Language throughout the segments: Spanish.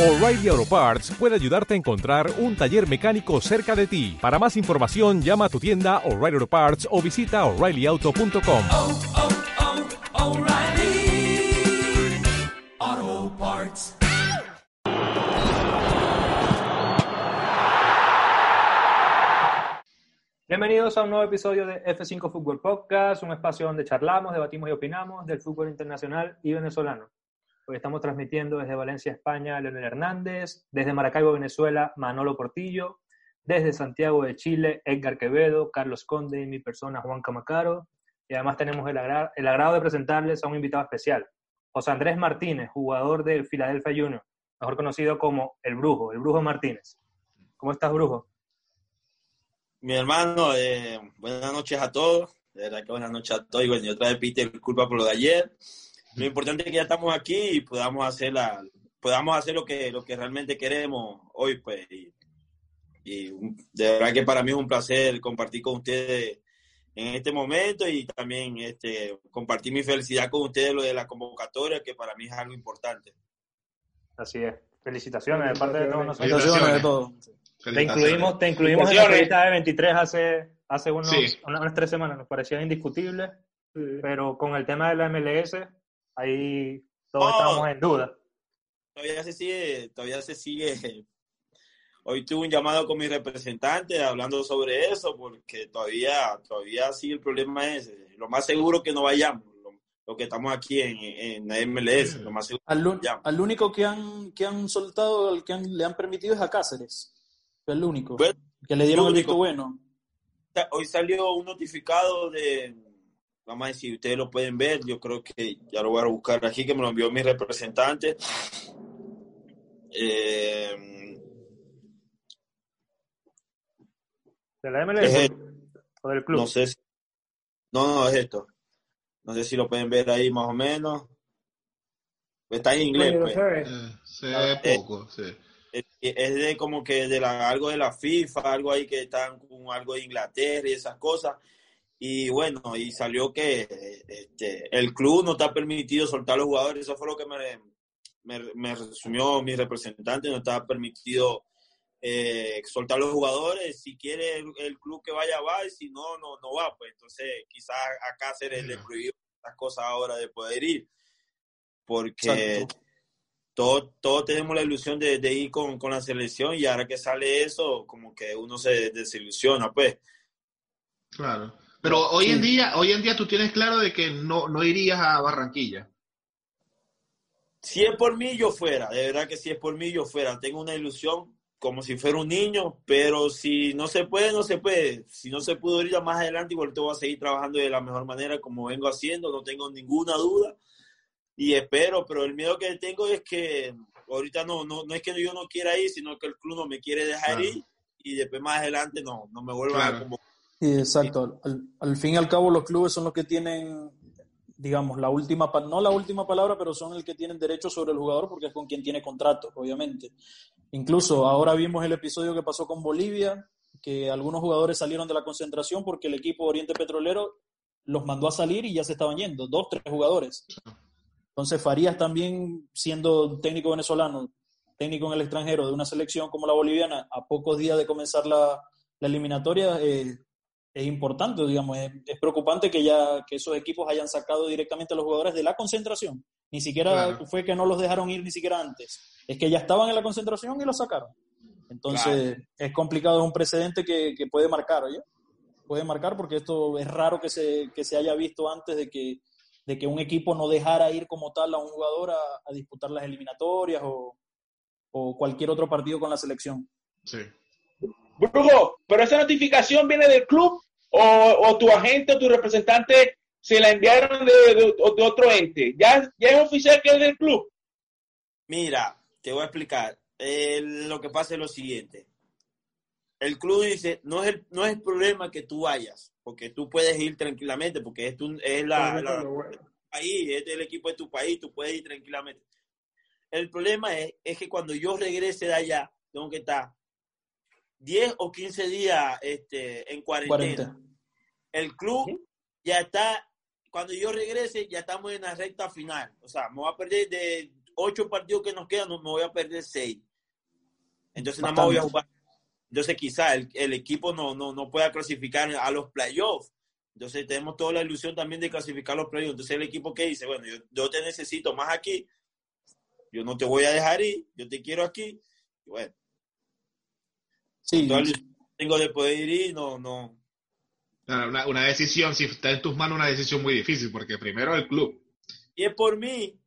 O'Reilly Auto Parts puede ayudarte a encontrar un taller mecánico cerca de ti. Para más información, llama a tu tienda O'Reilly Auto Parts o visita oreillyauto.com. oh, oh, O'Reilly Auto Parts. Bienvenidos a un nuevo episodio de F5 Fútbol Podcast, un espacio donde charlamos, debatimos y opinamos del fútbol internacional y venezolano. Estamos transmitiendo desde Valencia, España, Leonel Hernández, desde Maracaibo, Venezuela, Manolo Portillo, desde Santiago de Chile, Edgar Quevedo, Carlos Conde y mi persona, Juan Camacaro. Y además tenemos el, agra- el agrado de presentarles a un invitado especial, José Andrés Martínez, jugador del Philadelphia Union, mejor conocido como El Brujo, El Brujo Martínez. ¿Cómo estás, Brujo? Mi hermano, eh, buenas noches a todos. De verdad que buenas noches a todos. Y bueno, yo otra vez pide disculpas por lo de ayer. Lo importante es que ya estamos aquí y podamos hacer, la, podamos hacer lo, que, lo que realmente queremos hoy. Pues, y, y de verdad que para mí es un placer compartir con ustedes en este momento y también este, compartir mi felicidad con ustedes lo de la convocatoria, que para mí es algo importante. Así es. Felicitaciones de parte de todos nosotros. Felicitaciones de todo. Te incluimos, te incluimos en la lista de 23 hace, hace unos, Sí. unas, unas tres semanas. Nos parecía indiscutible, pero con el tema de la MLS, ahí todos Oh. estábamos en duda. todavía se sigue, todavía se sigue. Hoy tuve un llamado con mi representante hablando sobre eso, porque todavía, todavía sí el problema es, eh, lo más seguro que no vayamos, lo, lo que estamos aquí en, en la MLS, lo más seguro. Al, un- al único que han, que han soltado, al que han- le han permitido es a Cáceres. El único. Bueno, que le dieron el el único. visto bueno. Hoy salió un notificado de, vamos a decir, ustedes lo pueden ver, yo creo que ya lo voy a buscar aquí, que me lo envió mi representante. Eh, ¿De la MLS Es o del club? No sé si... No, no, es esto. No sé si lo pueden ver ahí más o menos. Está en inglés, pues. Eh, se ve poco, sí. Es es de como que de la, algo de la FIFA, algo ahí que están con algo de Inglaterra y esas cosas. Y bueno, y salió que este, el club no está permitido soltar a los jugadores. Eso fue lo que me, me, me resumió mi representante. No está permitido eh, soltar a los jugadores. Si quiere el, el club que vaya, va. Y si no, no, no va. Pues entonces quizás a Cáceres le prohibió estas cosas ahora de poder ir. Porque todos todo tenemos la ilusión de, de ir con, con la selección y ahora que sale eso, como que uno se desilusiona, pues. Claro. Pero hoy en día, hoy en día tú tienes claro de que no, no irías a Barranquilla. Si es por mí, yo fuera, de verdad que si es por mí, yo fuera. Tengo una ilusión como si fuera un niño, pero si no se puede, no se puede. Si no se pudo ir más adelante, igual te voy a seguir trabajando de la mejor manera como vengo haciendo, no tengo ninguna duda. Y espero, pero el miedo que tengo es que ahorita no, no, no es que yo no quiera ir, sino que el club no me quiere dejar Claro. ir y después más adelante no, no me vuelvan Claro. a convocar. Sí, exacto. Al, al fin y al cabo, los clubes son los que tienen, digamos, la última, no la última palabra, pero son el que tienen derecho sobre el jugador porque es con quien tiene contrato, obviamente. Incluso ahora vimos el episodio que pasó con Bolivia, que algunos jugadores salieron de la concentración porque el equipo Oriente Petrolero los mandó a salir y ya se estaban yendo, dos, tres jugadores. Entonces Farías también, siendo técnico venezolano, técnico en el extranjero de una selección como la boliviana, a pocos días de comenzar la, la eliminatoria, eh, es importante, digamos, es, es preocupante que ya que esos equipos hayan sacado directamente a los jugadores de la concentración. Ni siquiera Claro. fue que no los dejaron ir ni siquiera antes, es que ya estaban en la concentración y los sacaron. Entonces es complicado, es un precedente que, que puede marcar, ¿oye? Puede marcar porque esto es raro que se, que se haya visto antes de que, de que un equipo no dejara ir como tal a un jugador a, a disputar las eliminatorias o, o cualquier otro partido con la selección. Sí. Brujo, pero esa notificación viene del club o, o tu agente o tu representante se la enviaron de, de- de otro ente. Ya, ya es oficial que es del club. Mira, te voy a explicar. Eh, lo que pasa es lo siguiente. El club dice, no es el, no es el problema que tú vayas, porque tú puedes ir tranquilamente, porque es, tu, es la, la- país, es el equipo de tu país, tú puedes ir tranquilamente. El problema es, es que cuando yo regrese de allá, tengo que estar 10 o 15 días este, en cuarentena. El club ya está, cuando yo regrese, ya estamos en la recta final. O sea, me voy a perder de ocho partidos que nos quedan, no, me voy a perder seis. Entonces nada más voy a Bastante. jugar. Entonces quizá el, el equipo no, no, no pueda clasificar a los playoffs. Entonces tenemos toda la ilusión también de clasificar los playoffs. Entonces el equipo que dice, bueno, yo, yo te necesito más aquí, yo no te voy a dejar ir, yo te quiero aquí. Y bueno, Sí, tengo de poder ir, no, no. Claro, Una, una decisión, si está en tus manos, una decisión muy difícil, porque primero el club. Y es por mí,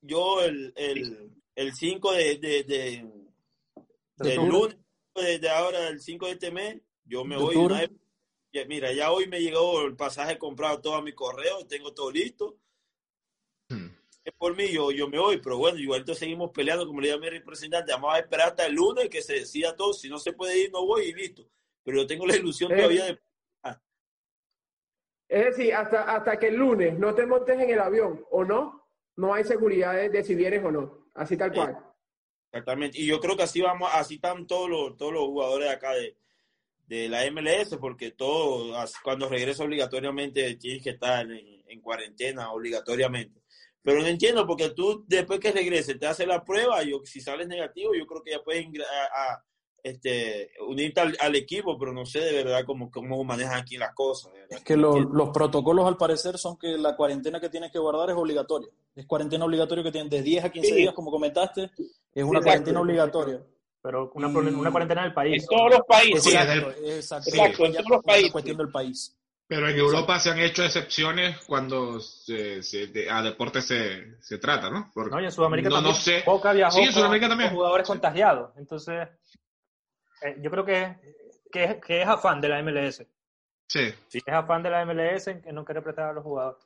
yo el, el, el 5 de, de, de, octubre. lunes, desde ahora, el 5 de este mes, yo me ¿De voy. una vez- mira, ya hoy me llegó el pasaje comprado todo a mi correo, tengo todo listo. Por mí, yo, yo me voy, pero bueno, igualito seguimos peleando, como le dije a mi representante, vamos a esperar hasta el lunes que se decida todo, si no se puede ir, no voy y listo. Pero yo tengo la ilusión Eh. todavía de... Es decir, hasta, hasta que el lunes no te montes en el avión o no, no hay seguridad de, de si vienes o no. Así tal cual. Exactamente. Y yo creo que así vamos, así están todos los, todos los jugadores de acá de, de la MLS, porque todo, cuando regresa obligatoriamente tienes que estar en, en cuarentena obligatoriamente. Pero no entiendo, porque tú después que regreses te haces la prueba, yo, si sales negativo, yo creo que ya puedes a- a, este, unirte al, al equipo, pero no sé de verdad cómo, cómo manejan aquí las cosas. Es que lo- los protocolos al parecer son que la cuarentena que tienes que guardar es obligatoria. Es cuarentena obligatoria que tienen de 10 a 15 Sí. días, como comentaste, es una exacto. cuarentena obligatoria. Pero una, Y- una cuarentena del país. En todos los países. Sí, Exacto, exacto. Exacto, en todos los países. cuestión del país. Pero en Europa se han hecho excepciones cuando se, se- de- a deporte se, se trata, ¿no? Porque- No, y en Sudamérica no, también. no sé. Boca viajó Sí, en Sudamérica con también. jugadores contagiados. Entonces, eh, yo creo que, que, es, que es afán de la MLS. Sí. Es afán de la MLS en que no quiere prestar a los jugadores.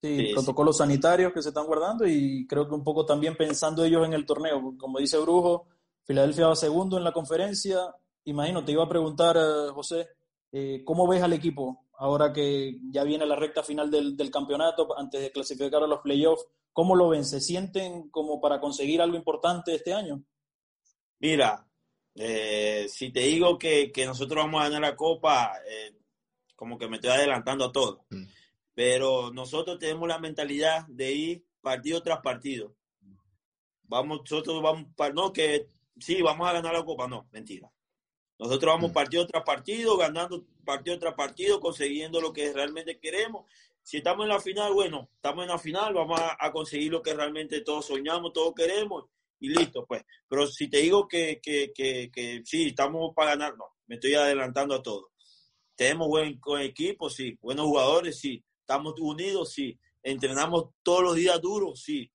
Sí, Sí, sí. protocolos sanitarios que se están guardando y creo que un poco también pensando ellos en el torneo. Como dice Brujo, Filadelfia va segundo en la conferencia. Imagino, te iba a preguntar, eh, José, eh, ¿cómo ves al equipo ahora que ya viene la recta final del, del campeonato antes de clasificar a los playoffs? ¿Cómo lo ven? ¿Se sienten como para conseguir algo importante este año? Mira, eh, si te digo que, que nosotros vamos a ganar la copa, eh, como que me estoy adelantando a todo. Mm. Pero nosotros tenemos la mentalidad de ir partido tras partido. Vamos, nosotros vamos, no que sí, vamos a ganar la copa, no, mentira. Nosotros vamos Mm. partido tras partido, ganando partido tras partido, consiguiendo lo que realmente queremos. Si estamos en la final, bueno, estamos en la final, vamos a, a conseguir lo que realmente todos soñamos, todos queremos y listo, pues. Pero si te digo que, que, que, que sí, estamos para ganar, no, me estoy adelantando a todo. Tenemos buen, buen equipo, sí, buenos jugadores, sí, estamos unidos, sí, entrenamos todos los días duros, sí,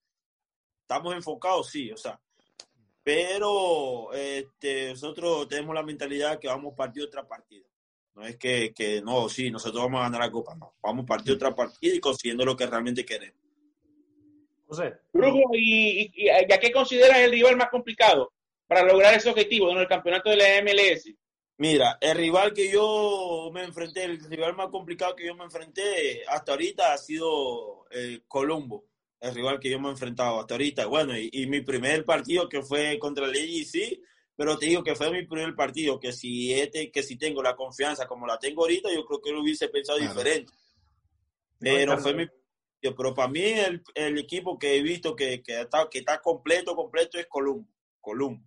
estamos enfocados, sí, o sea, pero este, nosotros tenemos la mentalidad que vamos partido tras partido. No es que, que no, sí, nosotros vamos a ganar la copa, no, vamos partido tras partido y consiguiendo lo que realmente queremos. José, Brujo, ¿y, y, y a qué consideras el rival más complicado para lograr ese objetivo en el campeonato de la MLS? Mira, el rival que yo me enfrenté, el rival más complicado que yo me enfrenté hasta ahorita ha sido eh, Colombo, el rival que yo me he enfrentado hasta ahorita. Bueno, y, y mi primer partido que fue contra el sí, pero te digo que fue mi primer partido, que si este, que si tengo la confianza como la tengo ahorita, yo creo que lo hubiese pensado Claro. diferente. Pero fue mi pero para mí el, el equipo que he visto que, que, está, que está completo, completo es Colombo. Colombo.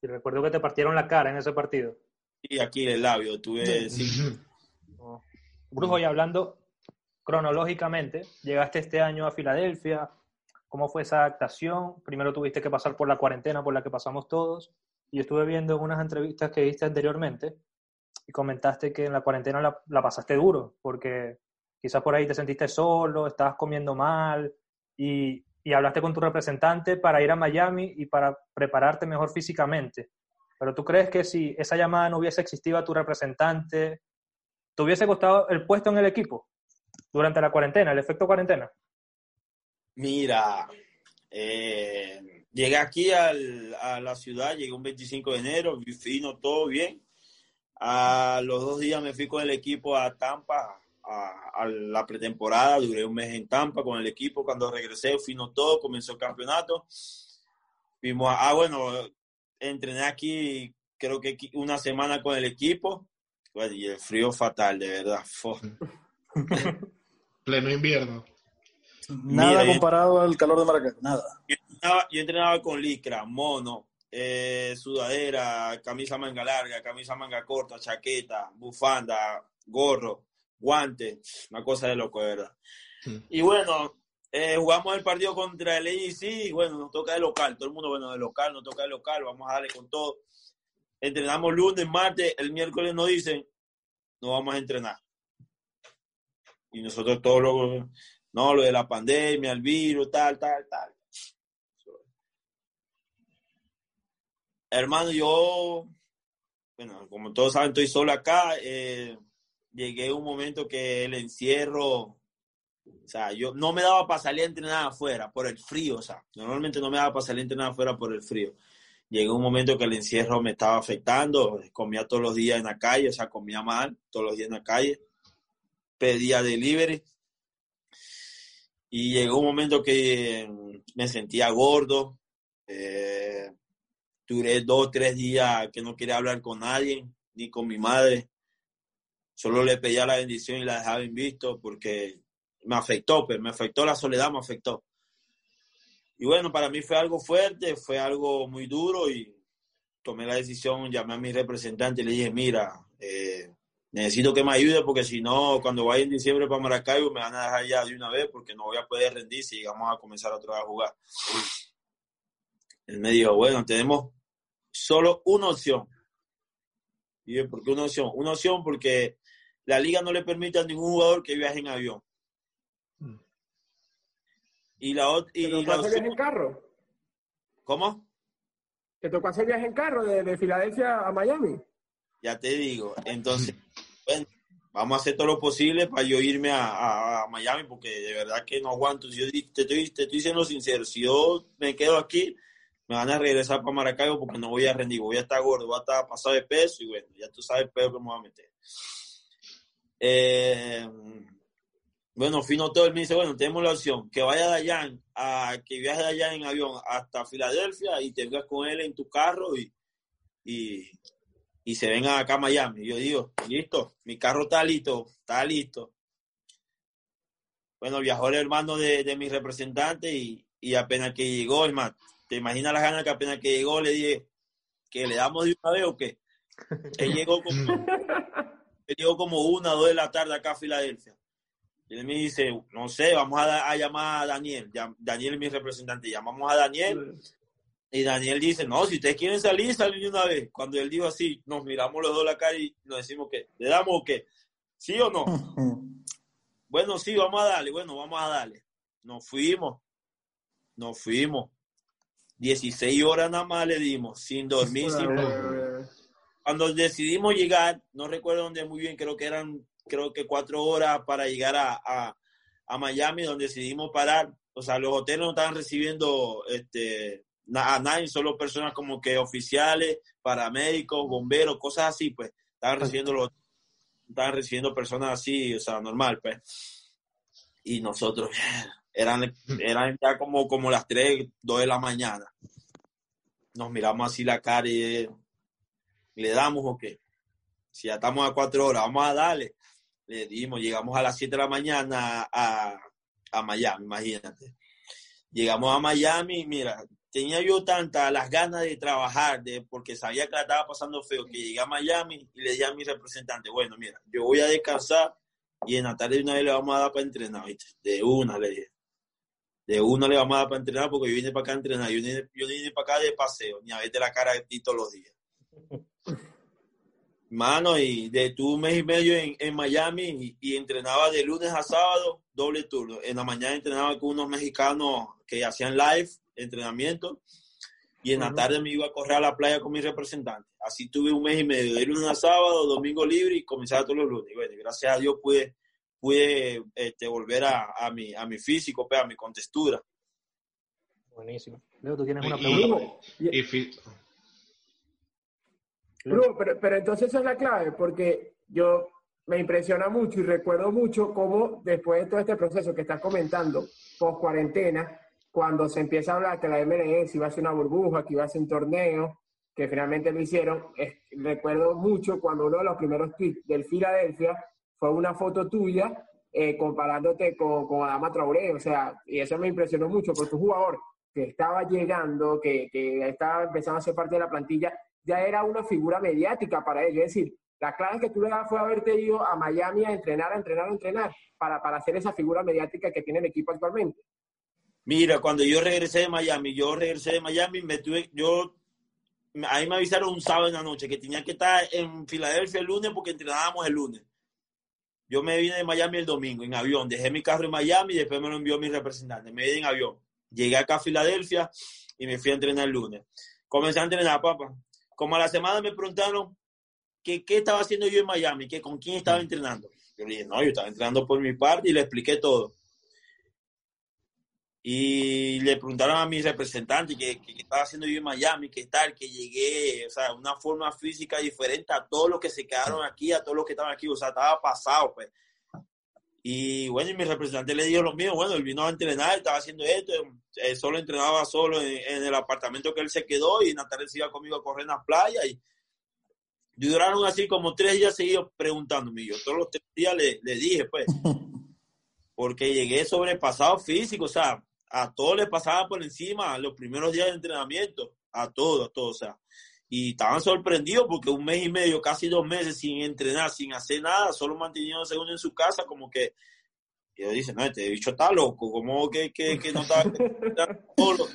y recuerdo que te partieron la cara en ese partido. Y aquí el labio, tuve sí. Brujo, y hablando cronológicamente, llegaste este año a Filadelfia. ¿Cómo fue esa adaptación? Primero tuviste que pasar por la cuarentena por la que pasamos todos. Y estuve viendo unas entrevistas que viste anteriormente y comentaste que en la cuarentena la, la pasaste duro, porque quizás por ahí te sentiste solo, estabas comiendo mal y, y hablaste con tu representante para ir a Miami y para prepararte mejor físicamente. Pero tú crees que si esa llamada no hubiese existido a tu representante, ¿te hubiese costado el puesto en el equipo durante la cuarentena, el efecto cuarentena? Mira, eh, llegué aquí al- a la ciudad, llegué un 25 de enero, vi fino, todo bien. A los dos días me fui con el equipo a Tampa, a, a la pretemporada, duré un mes en Tampa con el equipo. Cuando regresé, fino todo, comenzó el campeonato. Fuimos a- ah, bueno, entrené aquí creo que una semana con el equipo. Bueno, y el frío fatal, de verdad. Pleno invierno. Nada Mira, comparado al calor de Maracaibo, nada. entrenaba, yo entrenaba con licra, mono, eh, sudadera, camisa manga larga, camisa manga corta, chaqueta, bufanda, gorro, guante, una cosa de loco, de verdad. Y bueno, eh, jugamos el partido contra el AEC y bueno, nos toca de local, todo el mundo, bueno, de local, nos toca de local, vamos a darle con todo. Entrenamos lunes, martes, el miércoles nos dicen, no vamos a entrenar. Y nosotros todos lo, no, lo de la pandemia, el virus, tal, tal, tal. Hermano, yo, bueno, como todos saben, estoy solo acá. eh, llegué a un momento que el encierro, o sea, yo no me daba para salir a entrenar afuera por el frío, o sea, normalmente no me daba para salir a entrenar afuera por el frío. Llegó un momento que el encierro me estaba afectando, comía todos los días en la calle, o sea, comía mal, todos los días en la calle, pedía delivery. Y llegó un momento que me sentía gordo, eh, duré dos, tres días que no quería hablar con nadie, ni con mi madre. Solo le pedía la bendición y la dejaba en visto porque me afectó, pues me afectó la soledad, me afectó. Y bueno, para mí fue algo fuerte, fue algo muy duro y tomé la decisión, llamé a mi representante y le dije, mira, eh, necesito que me ayude porque si no, cuando vaya en diciembre para Maracaibo me van a dejar ya de una vez porque no voy a poder rendir si vamos a comenzar otra vez a jugar. Él me dijo, bueno, tenemos solo una opción. Y yo, ¿por qué una opción? Una opción porque la liga no le permite a ningún jugador que viaje en avión. Y la, ot- y ¿Te tocó hacer viaje en carro? ¿cómo? ¿Te tocó hacer viaje en carro de, de Filadelfia a Miami? Ya te digo. Entonces, bueno, vamos a hacer todo lo posible para yo irme a, a- a Miami porque de verdad que no aguanto. Si yo te, estoy, te estoy siendo sincero, si yo me quedo aquí, me van a regresar para Maracaibo porque no voy a rendir, voy a estar gordo, voy a estar pasado de peso y bueno, ya tú sabes el peor que me voy a meter. Eh, bueno, fino todo, él me dice, bueno, tenemos la opción, que vaya de allá, a, que viaje de allá en avión hasta Filadelfia y te vengas con él en tu carro y, y, y se venga acá a Miami. Yo digo, listo, mi carro está listo, está listo. Bueno, viajó el hermano de, de mi representante y, y apenas que llegó, hermano, ¿te imaginas las ganas que apenas que llegó le dije que le damos de una vez o qué? Él llegó como, él llegó como una o dos de la tarde acá a Filadelfia. Y él me dice, no sé, vamos a, a llamar a Daniel. Ya- Daniel es mi representante. Llamamos a Daniel y Daniel dice, no, si ustedes quieren salir, salen de una vez. Cuando él dijo así, nos miramos los dos la cara y nos decimos que, ¿le damos o qué? ¿Sí o no? Bueno, sí, vamos a darle. Bueno, vamos a darle. Nos fuimos. Nos fuimos. 16 horas nada más le dimos, sin dormir, sin cuando decidimos llegar, no recuerdo dónde muy bien, creo que eran, creo que cuatro horas para llegar a, a, a Miami, donde decidimos parar. O sea, los hoteles no estaban recibiendo este, a nadie, solo personas como que oficiales, paramédicos, bomberos, cosas así, pues. Estaban recibiendo los, estaban recibiendo personas así, o sea, normal, pues. Y nosotros, eran, eran ya como, como las 3, 2 de la mañana. Nos miramos así la cara y ¿Le damos o qué? Si ya estamos a cuatro horas, vamos a darle. Le dimos, llegamos a las 7 de la mañana a, a Miami, imagínate. Llegamos a Miami, mira, tenía yo tantas las ganas de trabajar, de, porque sabía que la estaba pasando feo, que llegué a Miami y le dije a mi representante, bueno, mira, yo voy a descansar y en la tarde de una vez le vamos a dar para entrenar, ¿viste? De una le dije. De una le vamos a dar para entrenar porque yo vine para acá a entrenar, yo vine, yo vine para acá de paseo, ni a verte la cara de ti todos los días. Mano, y de tu mes y medio en, en Miami y, y entrenaba de lunes a sábado, doble turno. En la mañana entrenaba con unos mexicanos que hacían live, entrenamiento, y en la tarde me iba a correr a la playa con mi representante. Así tuve un mes y medio, de lunes a sábado, domingo libre y comenzaba todos los lunes. Y bueno, gracias a Dios pude, pude este, volver a, a, mi, a mi físico, pues, a mi contextura. Buenísimo. Leo, tú tienes una Y- pregunta. y Bru, pero, pero entonces esa es la clave, porque yo me impresiona mucho y recuerdo mucho cómo después de todo este proceso que estás comentando, post cuarentena, cuando se empieza a hablar que la MLS iba a ser una burbuja, que iba a ser un torneo, que finalmente lo hicieron, es- recuerdo mucho cuando uno de los primeros tweets del Filadelfia fue una foto tuya eh, comparándote con, con Adama Traoré, o sea, y eso me impresionó mucho, porque un jugador que estaba llegando, que, que estaba empezando a ser parte de la plantilla, ya era una figura mediática para él. Es decir, la clave que tú le das fue haberte ido a Miami a entrenar, a entrenar, a entrenar, para, para hacer esa figura mediática que tiene el equipo actualmente. Mira, cuando yo regresé de Miami, yo regresé de Miami, me tuve, yo, ahí me avisaron un sábado en la noche que tenía que estar en Filadelfia el lunes porque entrenábamos el lunes. Yo me vine de Miami el domingo en avión, dejé mi carro en Miami y después me lo envió mi representante. Me vine en avión. Llegué acá a Filadelfia y me fui a entrenar el lunes. Comencé a entrenar, papá. Como a la semana me preguntaron que qué estaba haciendo yo en Miami, que con quién estaba entrenando. Yo le dije, no, yo estaba entrenando por mi parte y le expliqué todo y le preguntaron a mi representante qué que, estaba haciendo yo en Miami, qué tal, que llegué, o sea, una forma física diferente a todos los que se quedaron aquí, a todos los que estaban aquí, o sea, estaba pasado, pues. Y bueno, y mi representante le dijo lo mío, bueno, él vino a entrenar, estaba haciendo esto, él solo entrenaba solo en, el apartamento que él se quedó y Natalia se iba conmigo a correr en las playas y duraron así como tres días seguidos preguntándome. Yo todos los tres días le, le dije, pues, porque llegué sobrepasado físico, o sea, a todos les pasaba por encima los primeros días de entrenamiento, a todos, a todos, o sea, y estaban sorprendidos porque un mes y medio, casi dos meses sin entrenar, sin hacer nada, solo manteniéndose uno en su casa, como que ellos dicen, no, este bicho está loco, como que, que, que no está solo.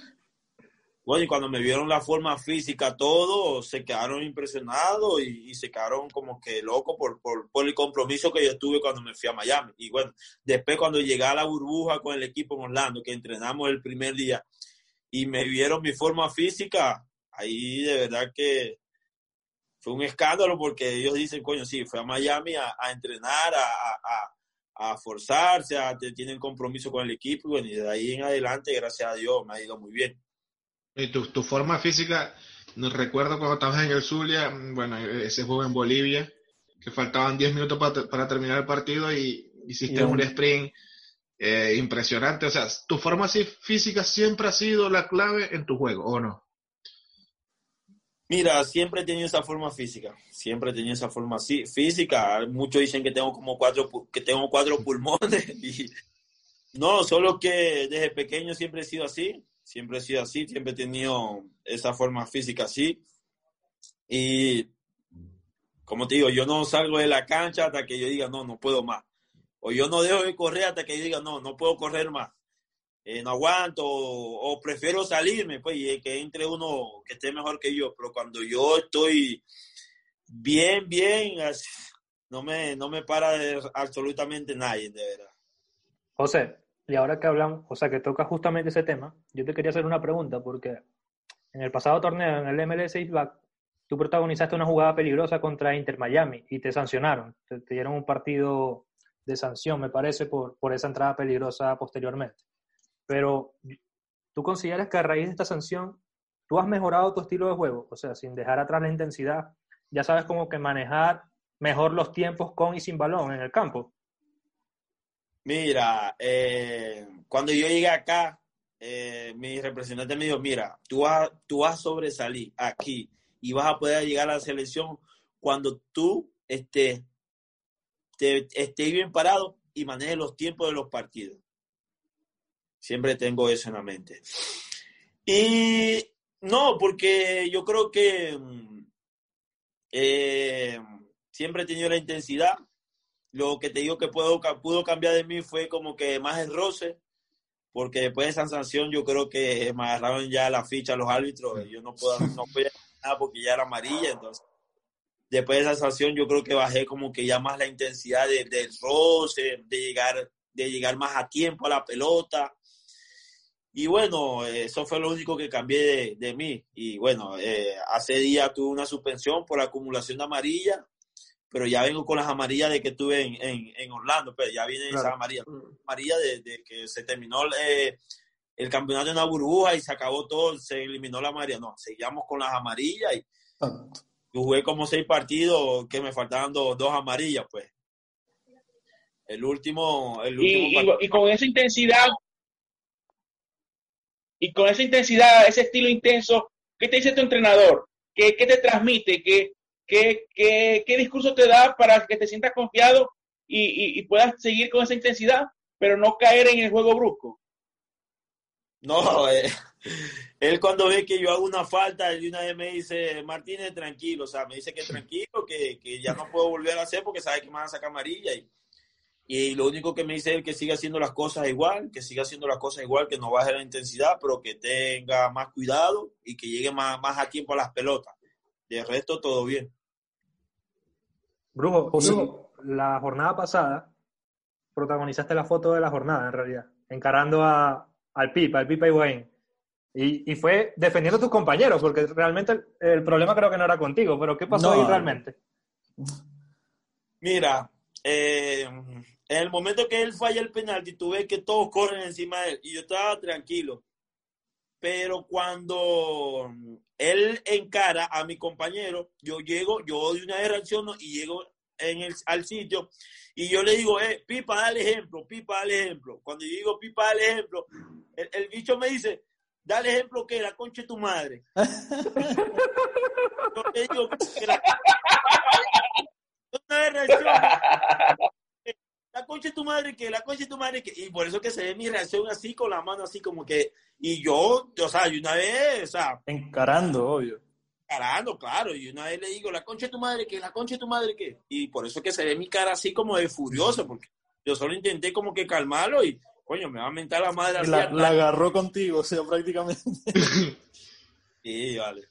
Bueno, y cuando me vieron la forma física, todo, se quedaron impresionados y, se quedaron como que locos por, por, el compromiso que yo tuve cuando me fui a Miami. Y bueno, después cuando llegué a la burbuja con el equipo en Orlando, que entrenamos el primer día, y me vieron mi forma física, ahí de verdad que fue un escándalo porque ellos dicen, coño, sí, fue a Miami a, entrenar, a, a, a forzarse, a, tienen compromiso con el equipo, y bueno, y de ahí en adelante, gracias a Dios, me ha ido muy bien. Y tu, tu forma física, recuerdo cuando estabas en el Zulia, bueno, ese juego en Bolivia, que faltaban 10 minutos para, para terminar el partido y hiciste un sprint eh, impresionante. O sea, tu forma física siempre ha sido la clave en tu juego, ¿o no? Mira, siempre he tenido esa forma física, siempre he tenido esa forma física. Muchos dicen que tengo como cuatro, que tengo cuatro pulmones. Y... No, solo que desde pequeño siempre he sido así siempre he sido así, siempre he tenido esa forma física así. Y como te digo, yo no salgo de la cancha hasta que yo diga, no, no puedo más. O yo no dejo de correr hasta que yo diga, no, no puedo correr más. Eh, no aguanto o, prefiero salirme, pues, y que entre uno que esté mejor que yo. Pero cuando yo estoy bien, bien, no me, no me para de absolutamente nadie, de verdad. José, y ahora que hablan, o sea, que toca justamente ese tema, yo te quería hacer una pregunta, porque en el pasado torneo, en el MLS Back, tú protagonizaste una jugada peligrosa contra Inter Miami y te sancionaron. Te, dieron un partido de sanción, me parece, por, por esa entrada peligrosa posteriormente. Pero, ¿tú consideras que a raíz de esta sanción, tú has mejorado tu estilo de juego? O sea, sin dejar atrás la intensidad, ya sabes cómo que manejar mejor los tiempos con y sin balón en el campo. Mira, eh, cuando yo llegué acá, eh, mi representante me dijo, mira, tú vas, tú vas a sobresalir aquí y vas a poder llegar a la selección cuando tú estés, estés bien parado y manejes los tiempos de los partidos. Siempre tengo eso en la mente. Y no, porque yo creo que mm, eh, siempre he tenido la intensidad, lo que te digo que puedo, pudo cambiar de mí fue como que más el roce, porque después de esa sanción yo creo que me agarraron ya la ficha los árbitros, y yo no puedo, no podía nada porque ya era amarilla, entonces después de esa sanción yo creo que bajé como que ya más la intensidad del roce, de llegar, de llegar más a tiempo a la pelota. Y bueno, eso fue lo único que cambié de, de mí. Y bueno, eh, hace día tuve una suspensión por acumulación de amarilla pero ya vengo con las amarillas de que estuve en, en, en Orlando, pero pues, ya viene esa amarilla. Amarilla de, de, que se terminó eh, el campeonato de una burbuja y se acabó todo, se eliminó la amarilla. No, seguíamos con las amarillas y jugué como seis partidos que me faltaban dos, dos amarillas, pues. El último, el último y, y, con esa intensidad, y con esa intensidad, ese estilo intenso, ¿qué te dice tu entrenador? ¿Qué, qué te transmite? ¿Qué, ¿Qué, qué, qué discurso te da para que te sientas confiado y, y, puedas seguir con esa intensidad, pero no caer en el juego brusco? No, eh, él cuando ve que yo hago una falta, él una vez me dice, Martínez, tranquilo, o sea, me dice que tranquilo, que, que ya no puedo volver a hacer porque sabe que me van a sacar amarilla. Y, y lo único que me dice es que siga haciendo las cosas igual, que siga haciendo las cosas igual, que no baje la intensidad, pero que tenga más cuidado y que llegue más, más a tiempo a las pelotas. De resto, todo bien. Brujo, José. Brujo, la jornada pasada protagonizaste la foto de la jornada, en realidad, encarando a, al Pipa, al Pipa Higuaín. Y, y fue defendiendo a tus compañeros, porque realmente el, el problema creo que no era contigo, pero ¿qué pasó No. ahí realmente? Mira, eh, en el momento que él falla el penalti, tú ves que todos corren encima de él y yo estaba tranquilo. Pero cuando él encara a mi compañero, yo llego, yo de una vez reacciono y llego en el, al sitio y yo le digo, eh, Pipa, dale ejemplo, Pipa, dale ejemplo. Cuando yo digo, Pipa, dale ejemplo, el, el bicho me dice, dale ejemplo que la concha de tu madre. yo le digo, que la una la concha de tu madre que, la concha de tu madre que, y por eso que se ve mi reacción así con la mano así como que, y yo, o sea, y una vez, o sea, Encarando, obvio. carando, claro, y una vez le digo, la concha de tu madre que, la concha de tu madre que, y por eso que se ve mi cara así como de furioso, porque yo solo intenté como que calmarlo y, coño, me va a mentar la madre así. La, la agarró contigo, o sea, prácticamente. Sí, vale.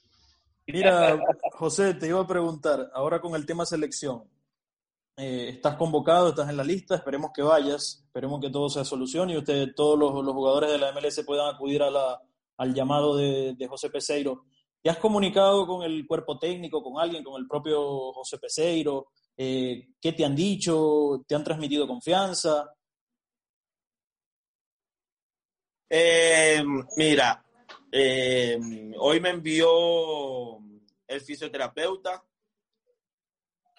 Mira, José, te iba a preguntar, ahora con el tema selección, eh, estás convocado, estás en la lista, esperemos que vayas, esperemos que todo se solucione y usted, todos los, jugadores de la MLS puedan acudir a la, al llamado de, José Peseiro. ¿Te has comunicado con el cuerpo técnico, con alguien, con el propio José Peseiro? Eh, ¿Qué te han dicho? ¿Te han transmitido confianza? Eh, mira, hoy me envió el fisioterapeuta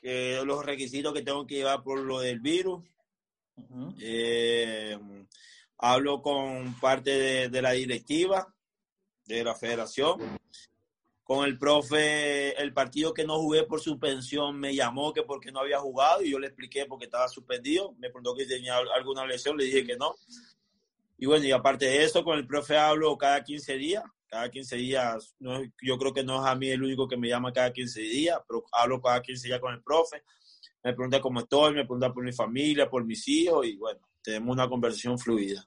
que los requisitos que tengo que llevar por lo del virus. Eh, hablo con parte de, de la directiva de la federación. Con el profe, el partido que no jugué por suspensión me llamó que porque no había jugado y yo le expliqué porque estaba suspendido. Me preguntó que tenía alguna lesión, le dije que no. Y bueno, y aparte de eso, con el profe hablo cada 15 días. Cada 15 días, no, yo creo que no es a mí el único que me llama cada 15 días, pero hablo cada 15 días con el profe. Me pregunta cómo estoy, me pregunta por mi familia, por mis hijos y bueno, tenemos una conversación fluida.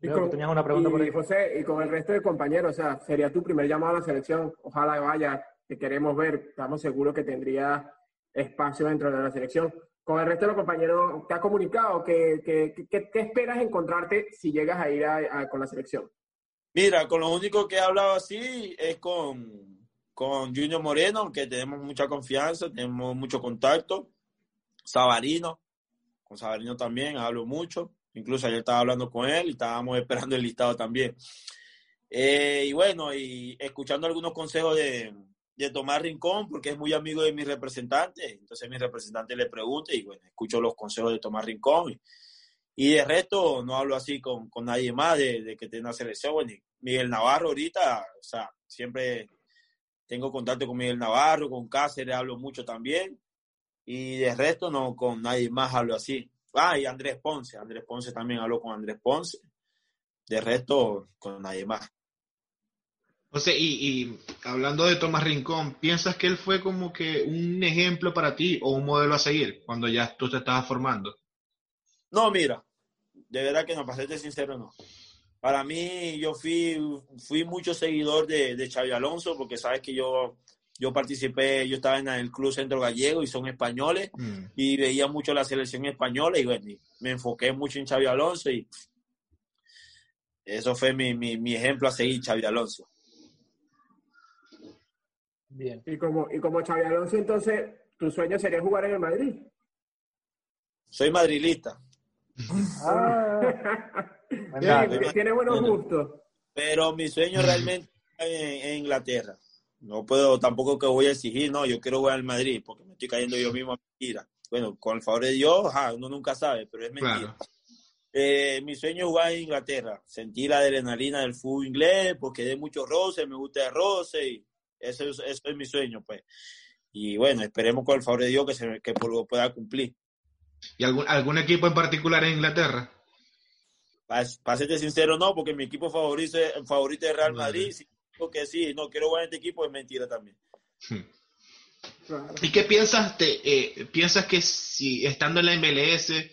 Y que tenías una pregunta y, por ahí. José, y con el resto de compañeros, o sea, sería tu primer llamado a la selección. Ojalá vaya, te queremos ver. Estamos seguros que tendría espacio dentro de la selección. Con el resto de los compañeros, ¿te ha comunicado? ¿Qué, qué, qué- qué esperas encontrarte si llegas a ir a- a- con la selección? Mira, con lo único que he hablado así es con, con Junior Moreno, que tenemos mucha confianza, tenemos mucho contacto. Sabarino, con Sabarino también hablo mucho. Incluso ayer estaba hablando con él y estábamos esperando el listado también. Eh, y bueno, y escuchando algunos consejos de, de Tomás Rincón, porque es muy amigo de mi representante. Entonces mi representante le pregunta y bueno, escucho los consejos de Tomás Rincón. Y, y de resto no hablo así con, con nadie más de, que tenga selección. Bueno, Miguel Navarro ahorita, o sea, siempre tengo contacto con Miguel Navarro, con Cáceres hablo mucho también. Y de resto no, con nadie más hablo así. Ah, y Andrés Ponce, Andrés Ponce también hablo con Andrés Ponce. De resto, con nadie más. José, y, y hablando de Tomás Rincón, ¿piensas que él fue como que un ejemplo para ti o un modelo a seguir cuando ya tú te estabas formando? No, mira, de verdad que no, para serte sincero, no. Para mí, yo fui, fui mucho seguidor de, de Xavi Alonso, porque sabes que yo, yo participé, yo estaba en el Club Centro Gallego y son españoles, Mm. y veía mucho la selección española, y bueno, y me enfoqué mucho en Xavi Alonso, y eso fue mi, mi, mi ejemplo a seguir, Xavi Alonso. Bien. Y como, y como Xavi Alonso, entonces, ¿tu sueño sería jugar en el Madrid? Soy madrilista, Ah, Tiene- Venga, tiene buenos Bueno. gustos. pero mi sueño realmente es en, en Inglaterra. No puedo, tampoco que voy a exigir, no, yo quiero jugar en Madrid, porque me estoy cayendo yo mismo a mentira. Bueno, con el favor de Dios, ajá, uno nunca sabe, pero es mentira. Claro. Eh, mi sueño es jugar en Inglaterra, sentir la adrenalina del fútbol inglés, porque de mucho roce, me gusta el roce, y eso, es- eso es mi sueño, pues. Y bueno, esperemos con el favor de Dios que, se, que pueda cumplir. ¿Y algún, algún equipo en particular en Inglaterra? Para serte sincero, no, porque mi equipo favorito, es- favorito es Real Madrid. Si digo que sí, no quiero jugar en este equipo, es mentira también. Claro. ¿Y qué piensas? Te, eh, ¿Piensas que si estando en la MLS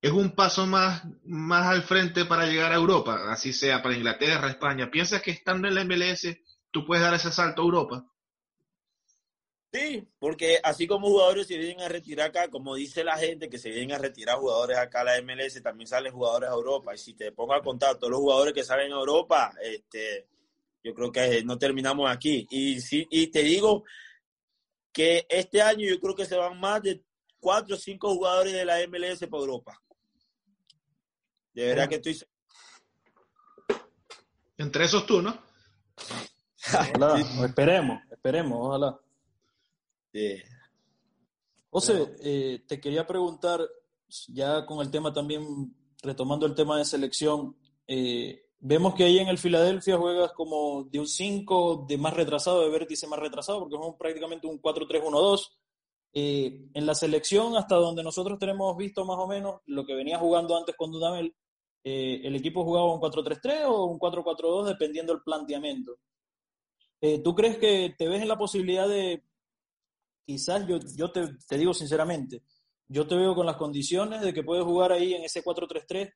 es un paso más, más al frente para llegar a Europa, así sea para Inglaterra, España? ¿Piensas que estando en la MLS tú puedes dar ese salto a Europa? Sí, porque así como jugadores se vienen a retirar acá, como dice la gente que se vienen a retirar jugadores acá a la MLS, también salen jugadores a Europa. Y si te pongo a contar todos los jugadores que salen a Europa, este, yo creo que no terminamos aquí. Y sí, y te digo que este año yo creo que se van más de cuatro o cinco jugadores de la MLS para Europa. De verdad que estoy Entre esos tú, ¿no? Ojalá, esperemos, esperemos, ojalá. Eh, José, eh, te quería preguntar, ya con el tema también, retomando el tema de selección, eh, vemos que ahí en el Filadelfia juegas como de un 5, de más retrasado, de vértice más retrasado, porque es un- prácticamente un 4-3-1-2. Eh, en la selección, hasta donde nosotros tenemos visto más o menos lo que venía jugando antes con Dudamel, eh, el equipo jugaba un 4-3-3 o un 4-4-2, dependiendo del planteamiento. Eh, ¿Tú crees que te ves en la posibilidad de quizás yo, yo te, te digo sinceramente, yo te veo con las condiciones de que puedes jugar ahí en ese 4-3-3,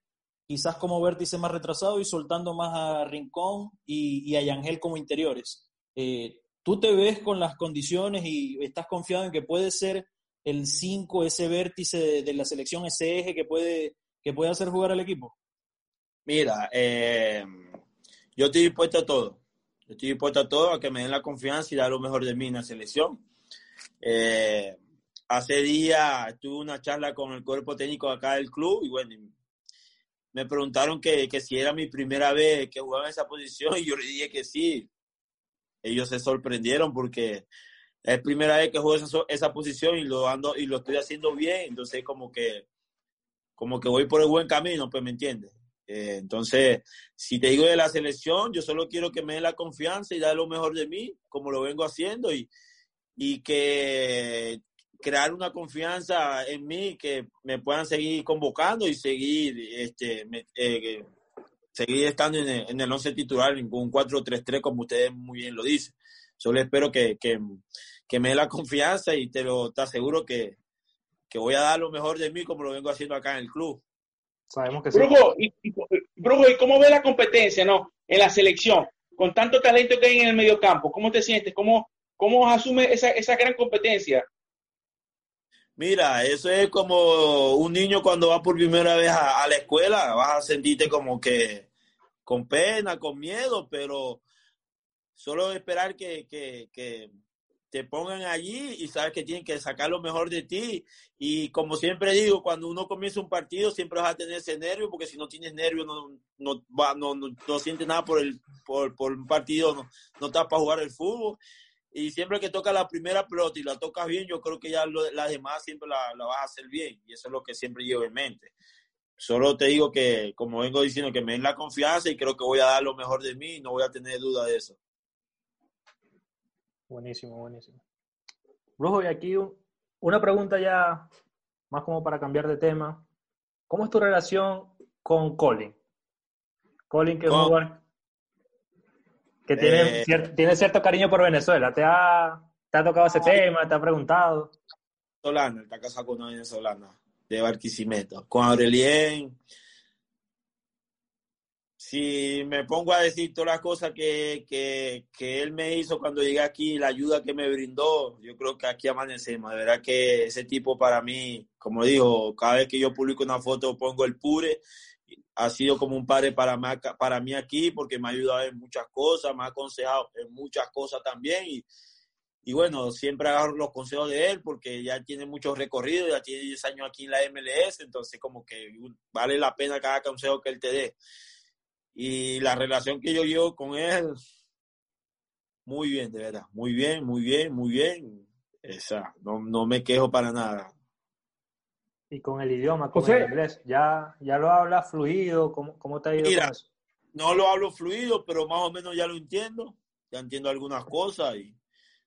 quizás como vértice más retrasado y soltando más a Rincón y, y a Yangel como interiores. Eh, ¿Tú te ves con las condiciones y estás confiado en que puede ser el 5, ese vértice de, la selección, ese eje que puede, que puede hacer jugar al equipo? Mira, eh, yo estoy dispuesto a todo. Yo estoy dispuesto a todo, a que me den la confianza y dar lo mejor de mí en la selección. Eh, hace días tuve una charla con el cuerpo técnico acá del club y bueno, me preguntaron que, que si era mi primera vez que jugaba en esa posición y yo le dije que sí. Ellos se sorprendieron porque es primera vez que juego esa, posición y lo ando y lo estoy haciendo bien, entonces como que como que voy por el buen camino, pues me entiendes. Eh, entonces, si te digo de la selección, yo solo quiero que me den la confianza y dar lo mejor de mí, como lo vengo haciendo, y, y que crear una confianza en mí, que me puedan seguir convocando y seguir, este, me, eh, seguir estando en el, en el 11 titular, en un 4-3-3, como ustedes muy bien lo dicen. Solo espero que, que, que me dé la confianza y te lo te aseguro que, que voy a dar lo mejor de mí, como lo vengo haciendo acá en el club. Sabemos que sí. Brujo, y, y, Brujo, ¿y cómo ves la competencia no? en la selección? Con tanto talento que hay en el mediocampo, ¿cómo te sientes? ¿Cómo, cómo asumes esa, esa gran competencia? Mira, eso es como un niño cuando va por primera vez a, la escuela, vas a sentirte como que con pena, con miedo, pero solo esperar que, que, que te pongan allí y sabes que tienen que sacar lo mejor de ti. Y como siempre digo, cuando uno comienza un partido, siempre vas a tener ese nervio, porque si no tienes nervio, no, no, no, no, no sientes nada por, el, por, por un partido, no, no estás para jugar el fútbol. Y siempre que toca la primera pelota y la tocas bien, yo creo que ya lo, las demás siempre la, la, vas a hacer bien. Y eso es lo que siempre llevo en mente. Solo te digo que, como vengo diciendo, que me den la confianza y creo que voy a dar lo mejor de mí y no voy a tener duda de eso. Buenísimo, buenísimo. Brujo, y aquí un, una pregunta ya más como para cambiar de tema. ¿Cómo es tu relación con Colin? Colin, que es un jugador que tiene, Eh, cier- tiene cierto cariño por Venezuela. ¿Te ha, te ha tocado ese tema? ¿Te ha preguntado? venezolana, está casado con una venezolana de Barquisimeto. Con Aurelien, si me pongo a decir todas las cosas que, que, que él me hizo cuando llegué aquí, la ayuda que me brindó, yo creo que aquí amanecemos. De verdad que ese tipo para mí, como digo, cada vez que yo publico una foto pongo el pure. Ha sido como un padre para, para mí aquí porque me ha ayudado en muchas cosas, me ha aconsejado en muchas cosas también. Y, y bueno, siempre agarro los consejos de él porque ya tiene mucho recorrido, ya tiene 10 años aquí en la MLS, entonces como que vale la pena cada consejo que él te dé. Y la relación que yo llevo con él, muy bien, de verdad, muy bien, muy bien, muy bien. Esa, no, no me quejo para nada. Y con el idioma, con José. el inglés. ¿Ya, ya lo hablas fluido? ¿Cómo, cómo te ha ido Mira. con eso? No lo hablo fluido, pero más o menos ya lo entiendo, ya entiendo algunas cosas y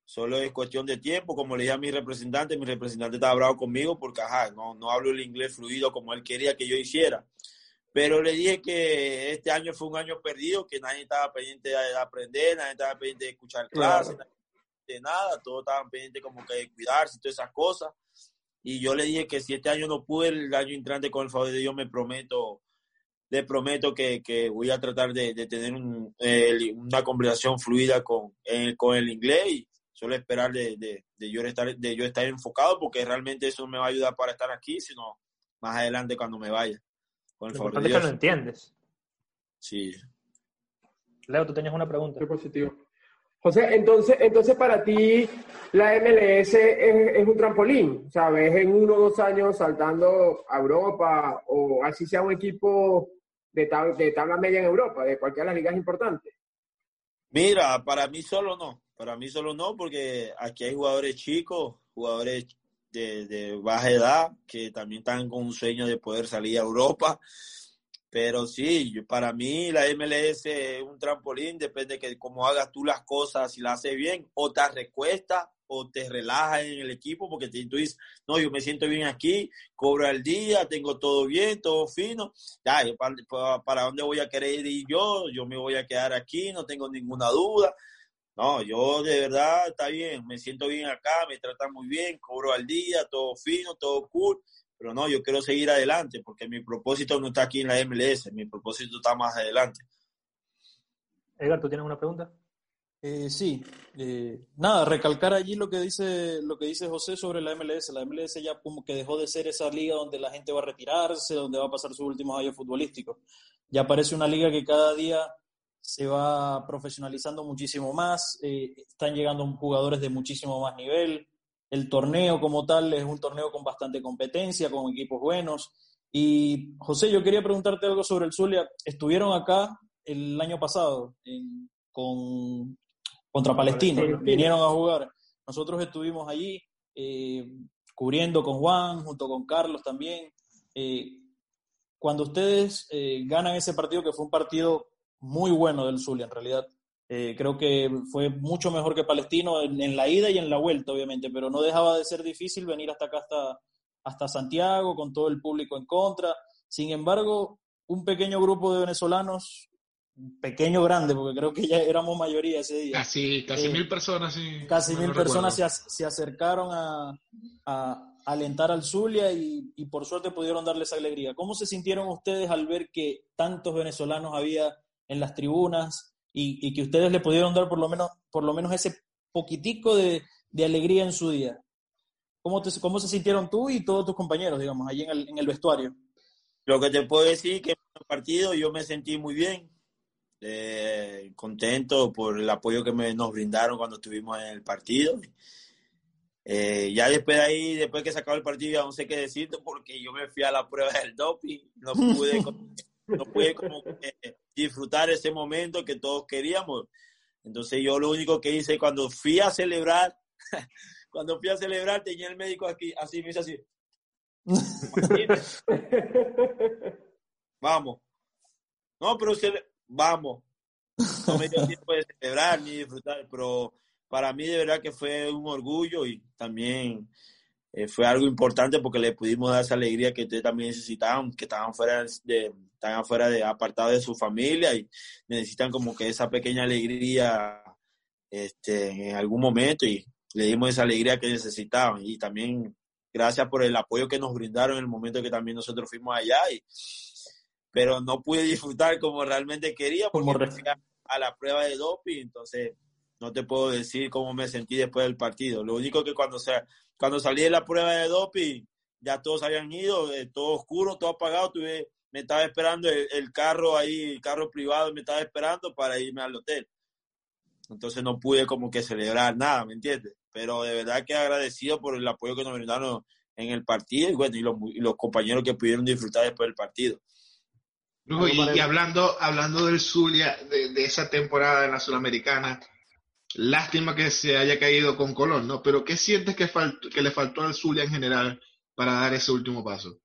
solo es cuestión de tiempo. Como le dije a mi representante, mi representante estaba bravo conmigo porque, ajá, no, no hablo el inglés fluido como él quería que yo hiciera. pero le dije que este año fue un año perdido, que nadie estaba pendiente de aprender, nadie estaba pendiente de escuchar clases, Claro. de nada, todos estaban pendientes como que de cuidarse y todas esas cosas. Y yo le dije que si este año no pude, el año entrante con el favor de Dios me prometo, le prometo que, que voy a tratar de, de tener un, eh, una conversación fluida con, eh, con el inglés y solo esperar de, de, de yo estar, de yo estar enfocado porque realmente eso no me va a ayudar para estar aquí, sino más adelante cuando me vaya. Con el Lo favor de importante es que Dios. lo entiendes. Sí. Leo, tú tenías una pregunta. Qué positivo. José, entonces, entonces para ti la MLS es, un trampolín, ves en uno o dos años saltando a Europa o así sea un equipo de, tab- de tabla media en Europa, de cualquiera de las ligas importantes. Mira, para mí solo no, para mí solo no, porque aquí hay jugadores chicos, jugadores de, de baja edad, que también están con un sueño de poder salir a Europa. Pero sí, yo- para mí la MLS es un trampolín, depende que cómo hagas tú las cosas, si las haces bien, o te recuestas o te relajas en el equipo, porque te- tú dices, no, yo me siento bien aquí, cobro al día, tengo todo bien, todo fino, ya, para, para- para dónde voy a querer ir yo, yo me voy a quedar aquí, no tengo ninguna duda. No, yo de verdad está bien, me siento bien acá, me tratan muy bien, cobro al día, todo fino, todo cool, pero no, yo quiero seguir adelante porque mi propósito no está aquí en la MLS, mi propósito está más adelante. Edgar, ¿tú tienes una pregunta? Eh, sí, eh, nada, recalcar allí lo que dice lo que dice José sobre la MLS. La MLS ya como que dejó de ser esa liga donde la gente va a retirarse, donde va a pasar sus últimos años futbolísticos. Ya parece una liga que cada día se va profesionalizando muchísimo más, eh, están llegando jugadores de muchísimo más nivel. El torneo como tal es un torneo con bastante competencia, con equipos buenos. Y José, yo quería preguntarte algo sobre el Zulia. Estuvieron acá el año pasado en- con contra Palestino, Palestino. vinieron a jugar. Nosotros estuvimos allí eh, cubriendo con Juan, junto con Carlos también. Eh, cuando ustedes eh, ganan ese partido, que fue un partido muy bueno del Zulia en realidad, eh, creo que fue mucho mejor que Palestino en, en la ida y en la vuelta, obviamente, pero no dejaba de ser difícil venir hasta acá, hasta, hasta Santiago, con todo el público en contra. Sin embargo, un pequeño grupo de venezolanos, pequeño grande, porque creo que ya éramos mayoría ese día. Casi, casi Eh, mil personas, sí. Casi mil personas se, se acercaron a, a alentar al Zulia y, y por suerte pudieron darles alegría. ¿Cómo se sintieron ustedes al ver que tantos venezolanos había en las tribunas y, y que ustedes le pudieron dar por lo menos, por lo menos ese poquitico de, de alegría en su día? ¿Cómo, te- ¿Cómo se sintieron tú y todos tus compañeros, digamos, allí en el, en el vestuario? Lo que te puedo decir que en el partido yo me sentí muy bien, eh, contento por el apoyo que me, nos brindaron cuando estuvimos en el partido. Eh, ya después de ahí, después que se acabó el partido, ya no sé qué decirte porque yo me fui a la prueba del doping, no pude, no pude como que disfrutar ese momento que todos queríamos. Entonces yo lo único que hice cuando fui a celebrar, cuando fui a celebrar tenía el médico aquí, así me hizo así. Vamos. No, pero vamos. No me dio tiempo de celebrar ni disfrutar, pero para mí de verdad que fue un orgullo y también eh, fue algo importante porque le pudimos dar esa alegría que ustedes también necesitaban, que estaban fuera de, estaban fuera de apartados de su familia y necesitan como que esa pequeña alegría este, en algún momento y le dimos esa alegría que necesitaban. Y también gracias por el apoyo que nos brindaron en el momento que también nosotros fuimos allá y pero no pude disfrutar como realmente quería porque Como a la prueba de doping, entonces no te puedo decir cómo me sentí después del partido. Lo único que cuando, se, cuando salí de la prueba de doping, ya todos habían ido, eh, todo oscuro, todo apagado, tuve, me estaba esperando el, el carro ahí, el carro privado me estaba esperando para irme al hotel. Entonces no pude como que celebrar nada, ¿me entiendes? Pero de verdad que agradecido por el apoyo que nos brindaron en el partido y bueno, y los, y los compañeros que pudieron disfrutar después del partido. Y hablando, hablando del Zulia, de, de esa temporada en la Sudamericana, lástima que se haya caído con Colón, ¿no? Pero ¿qué sientes que, le faltó al Zulia en general para dar ese último paso?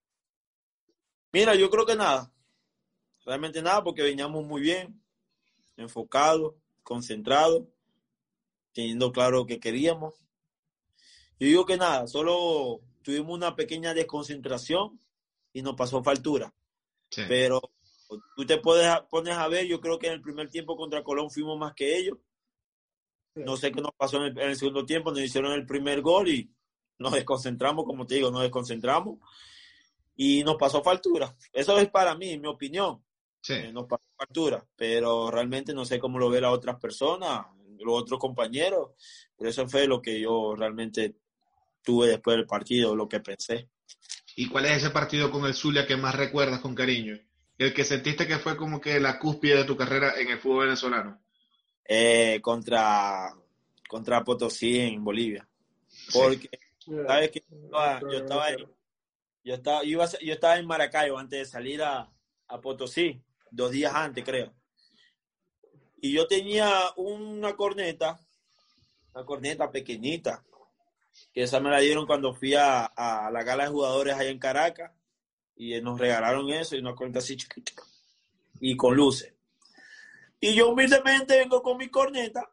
Mira, yo creo que nada. Realmente nada, porque veníamos muy bien, enfocados, concentrados, teniendo claro que queríamos. Yo digo que nada, solo tuvimos una pequeña desconcentración y nos pasó factura. Sí. Pero tú te puedes, pones a ver, yo creo que en el primer tiempo contra Colón fuimos más que ellos. No sé qué nos pasó en el, en el segundo tiempo, nos hicieron el primer gol y nos desconcentramos, como te digo, nos desconcentramos y nos pasó factura. Eso es para mí, mi opinión. Sí. Eh, nos pasó factura, pero realmente no sé cómo lo ve las otras personas, los otros compañeros. Pero eso fue lo que yo realmente tuve después del partido, lo que pensé. ¿Y cuál es ese partido con el Zulia que más recuerdas con cariño? El que sentiste que fue como que la cúspide de tu carrera en el fútbol venezolano. Eh, contra, contra Potosí en Bolivia. Porque, ¿sabes qué? Yo estaba, yo estaba, en- yo estaba, yo iba yo estaba en Maracaibo antes de salir a, a Potosí, dos días antes, creo. Y yo tenía una corneta, una corneta pequeñita, que esa me la dieron cuando fui a, a la gala de jugadores allá en Caracas, y nos regalaron eso, y una corneta así chiquita, y con luces. Y yo humildemente vengo con mi corneta,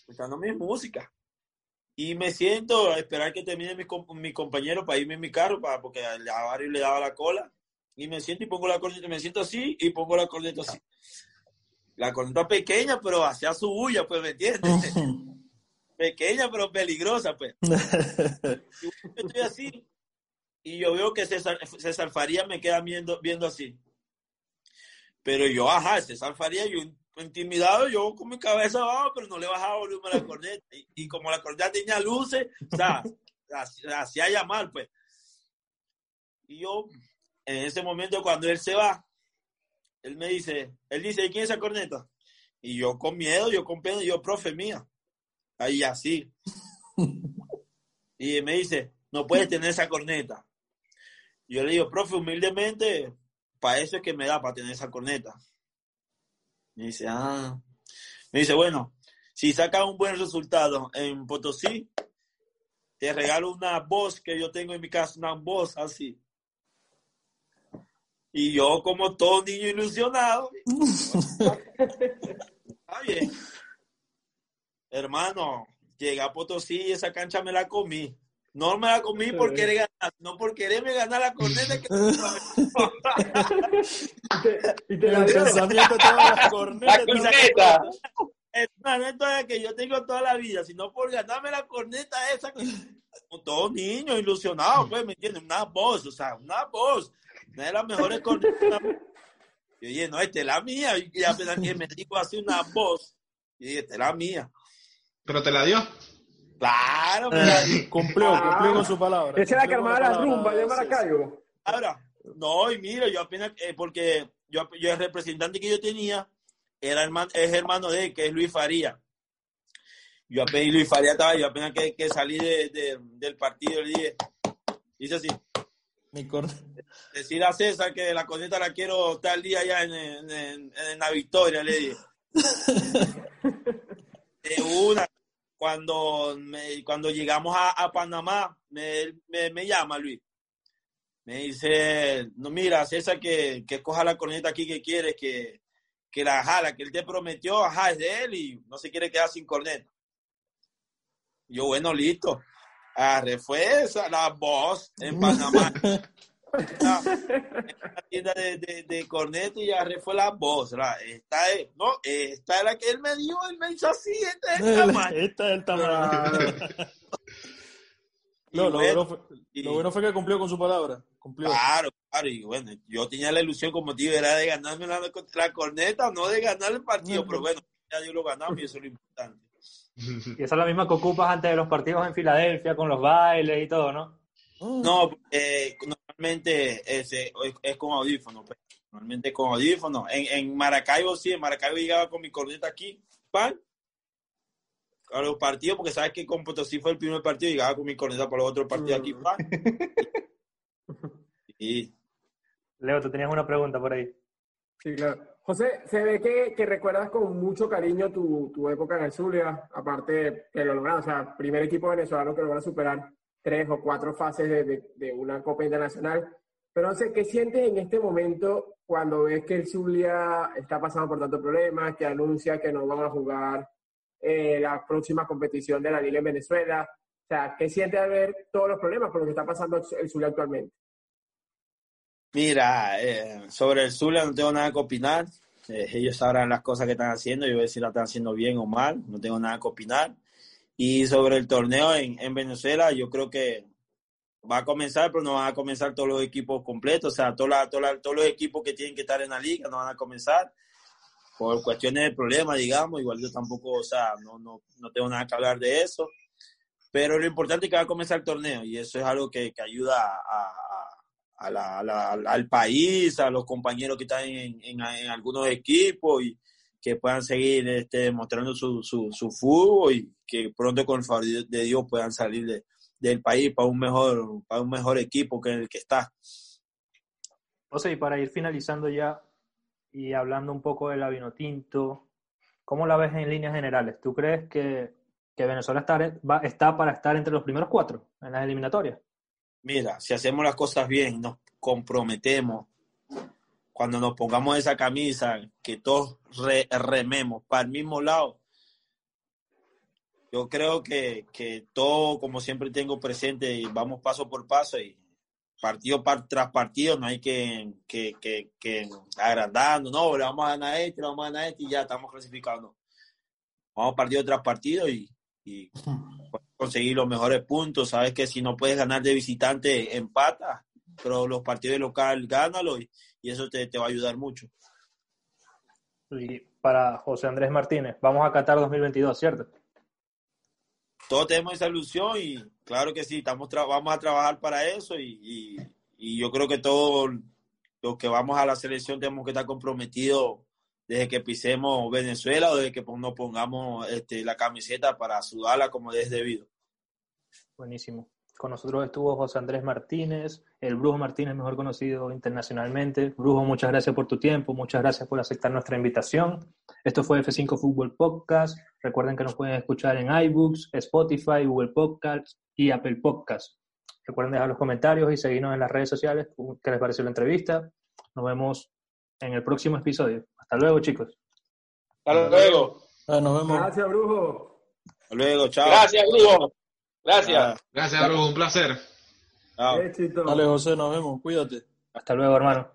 escuchando mi música. Y me siento a esperar que termine mi, mi compañero para irme en mi carro, para, porque a varios le daba la cola. Y me siento y pongo la corneta, me siento así y pongo la corneta así. La corneta pequeña, pero hacía su bulla, pues, ¿me entiendes? pequeña, pero peligrosa, pues. Y yo estoy así y yo veo que César, César Faría me queda viendo, viendo así. Pero yo, ajá, César Faría, yo intimidado, yo con mi cabeza abajo, pero no le bajaba volumen a la corneta. Y, y como la corneta tenía luces, o sea, la, hacía llamar, pues. Y yo, en ese momento, cuando él se va, él me dice, él dice, ¿y quién es esa corneta? Y yo con miedo, yo con pena, yo, profe mía. Ahí así. Y me dice, no puedes tener esa corneta. Yo le digo, profe, humildemente, para eso es que me da, para tener esa corneta. Me dice, ah. Me dice, bueno, si sacas un buen resultado en Potosí, te regalo una voz que yo tengo en mi casa, una voz así. Y yo, como todo niño ilusionado, está bien. Hermano, llegué a Potosí y esa cancha me la comí. No me la comí por querer ganar, no por quererme ganar la corneta que Y te En la dio. pensamiento todas las cornetas. La corneta. es una que yo tengo toda la vida, sino por ganarme la corneta esa que como todo niño ilusionado, pues, ¿me entiendes? Una voz, o sea, una voz, una de las mejores cornetas. Y oye, no, esta es la mía, y apenas que me dijo así una voz, y dije, esta es la mía. Pero te la dio. Claro, mira, Cumplió, cumplió con su palabra. Esa era la que armaba la palabra. rumba de Maracaibo. Ahora, no, y mira, yo apenas, eh, porque yo, yo el representante que yo tenía era hermano, es hermano de él, que es Luis Faría. Yo apenas, Luis Faría estaba, yo apenas que, que salí de- de- del partido, le dije, dice así, Mi decir a César que la corneta la quiero tal día ya en, en, en- en la victoria, le dije. De una, cuando, me- cuando llegamos a, a Panamá, me, me, me llama Luis. Me dice, no, mira, César, que, que coja la corneta aquí que quiere, que, que la jala, que él te prometió, ajá, es de él y no se quiere quedar sin corneta. Yo, bueno, listo. Arre, fue esa la voz en Panamá. La tienda de, de, de corneta y arre fue la voz. ¿verdad? Esta es, no, esta es la que él me dio, él me hizo así, este es el tamaño. Este es el tamaño. No, lo, bueno, bueno fue, y- lo bueno fue que cumplió con su palabra. Cumplió. Claro, claro, y bueno, yo tenía la ilusión, como digo, era de ganarme la, la corneta, no de ganar el partido, pero bueno, ya Dios lo ganamos y eso es lo importante. Y esa es la misma que ocupas antes de los partidos en Filadelfia, con los bailes y todo, ¿no? No, eh, normalmente ese, es, es con audífono, pues. normalmente con audífono. En, en Maracaibo sí, en Maracaibo llegaba con mi corneta aquí, pan, a los partidos, porque sabes que con Potosí fue el primer partido, llegaba con mi corneta para los otros partidos aquí, pan. Y Leo, tú tenías una pregunta por ahí. Sí, claro. José, se ve que, que recuerdas con mucho cariño tu, tu época en el Zulia, aparte que lo lograron, o sea, primer equipo venezolano que logra superar tres o cuatro fases de, una Copa Internacional. Pero no sé, ¿qué sientes en este momento cuando ves que el Zulia está pasando por tantos problemas, que anuncia que no van a jugar eh, la próxima competición de la Liga en Venezuela? O sea, ¿qué sientes al ver todos los problemas por lo que está pasando el Zulia actualmente? Mira, eh, sobre el Zulia no tengo nada que opinar. Eh, ellos sabrán las cosas que están haciendo. Yo voy a decir si la están haciendo bien o mal. No tengo nada que opinar. Y sobre el torneo en, en Venezuela, yo creo que va a comenzar, pero no van a comenzar todos los equipos completos. O sea, toda la- todos los equipos que tienen que estar en la liga no van a comenzar por cuestiones de problemas, digamos. Igual yo tampoco, o sea, no, no, no tengo nada que hablar de eso. Pero lo importante es que va a comenzar el torneo y eso es algo que, que ayuda a, al país, a los compañeros que están en- en algunos equipos y que puedan seguir este, demostrando su, su, su fútbol y que pronto con el favor de Dios puedan salir de- del país para un mejor para un mejor equipo que el que está. José, y para ir finalizando ya y hablando un poco de la Vinotinto, ¿cómo la ves en líneas generales? ¿Tú crees que, que Venezuela está, va- está para estar entre los primeros cuatro en las eliminatorias? Mira, si hacemos las cosas bien, nos comprometemos, cuando nos pongamos esa camisa, que todos re- rememos para el mismo lado, yo creo que, que todo, como siempre tengo presente, vamos paso por paso y partido par- tras partido, no hay que, que, que, agrandando, no, le vamos a ganar este, vamos a ganar este y ya estamos clasificados. no. Vamos partido tras partido y, y conseguir los mejores puntos. Sabes que si no puedes ganar de visitante, empata, pero los partidos de local, gánalo y, y eso te, te va a ayudar mucho. Y para José Andrés Martínez, vamos a Qatar 2022, ¿cierto? Todos tenemos esa ilusión y claro que sí, estamos vamos a trabajar para eso y, y- y yo creo que todos los que vamos a la selección tenemos que estar comprometidos desde que pisemos Venezuela o desde que nos pongamos este, la camiseta para sudarla como es debido. Buenísimo. Con nosotros estuvo José Andrés Martínez, el Brujo Martínez, mejor conocido internacionalmente. Brujo, muchas gracias por tu tiempo, muchas gracias por aceptar nuestra invitación. Esto fue F5 Fútbol Podcast. Recuerden que nos pueden escuchar en iBooks, Spotify, Google Podcasts y Apple Podcasts. Recuerden dejar los comentarios y seguirnos en las redes sociales. ¿Qué les pareció la entrevista? Nos vemos en el próximo episodio. Hasta luego, chicos. Hasta luego. Ah, nos vemos. Gracias, Brujo. Hasta luego, chao. Gracias, Brujo. Gracias. Ah, Gracias, Brujo, un placer. chao. Éxito. Dale, José, nos vemos. Cuídate. Hasta luego, hermano.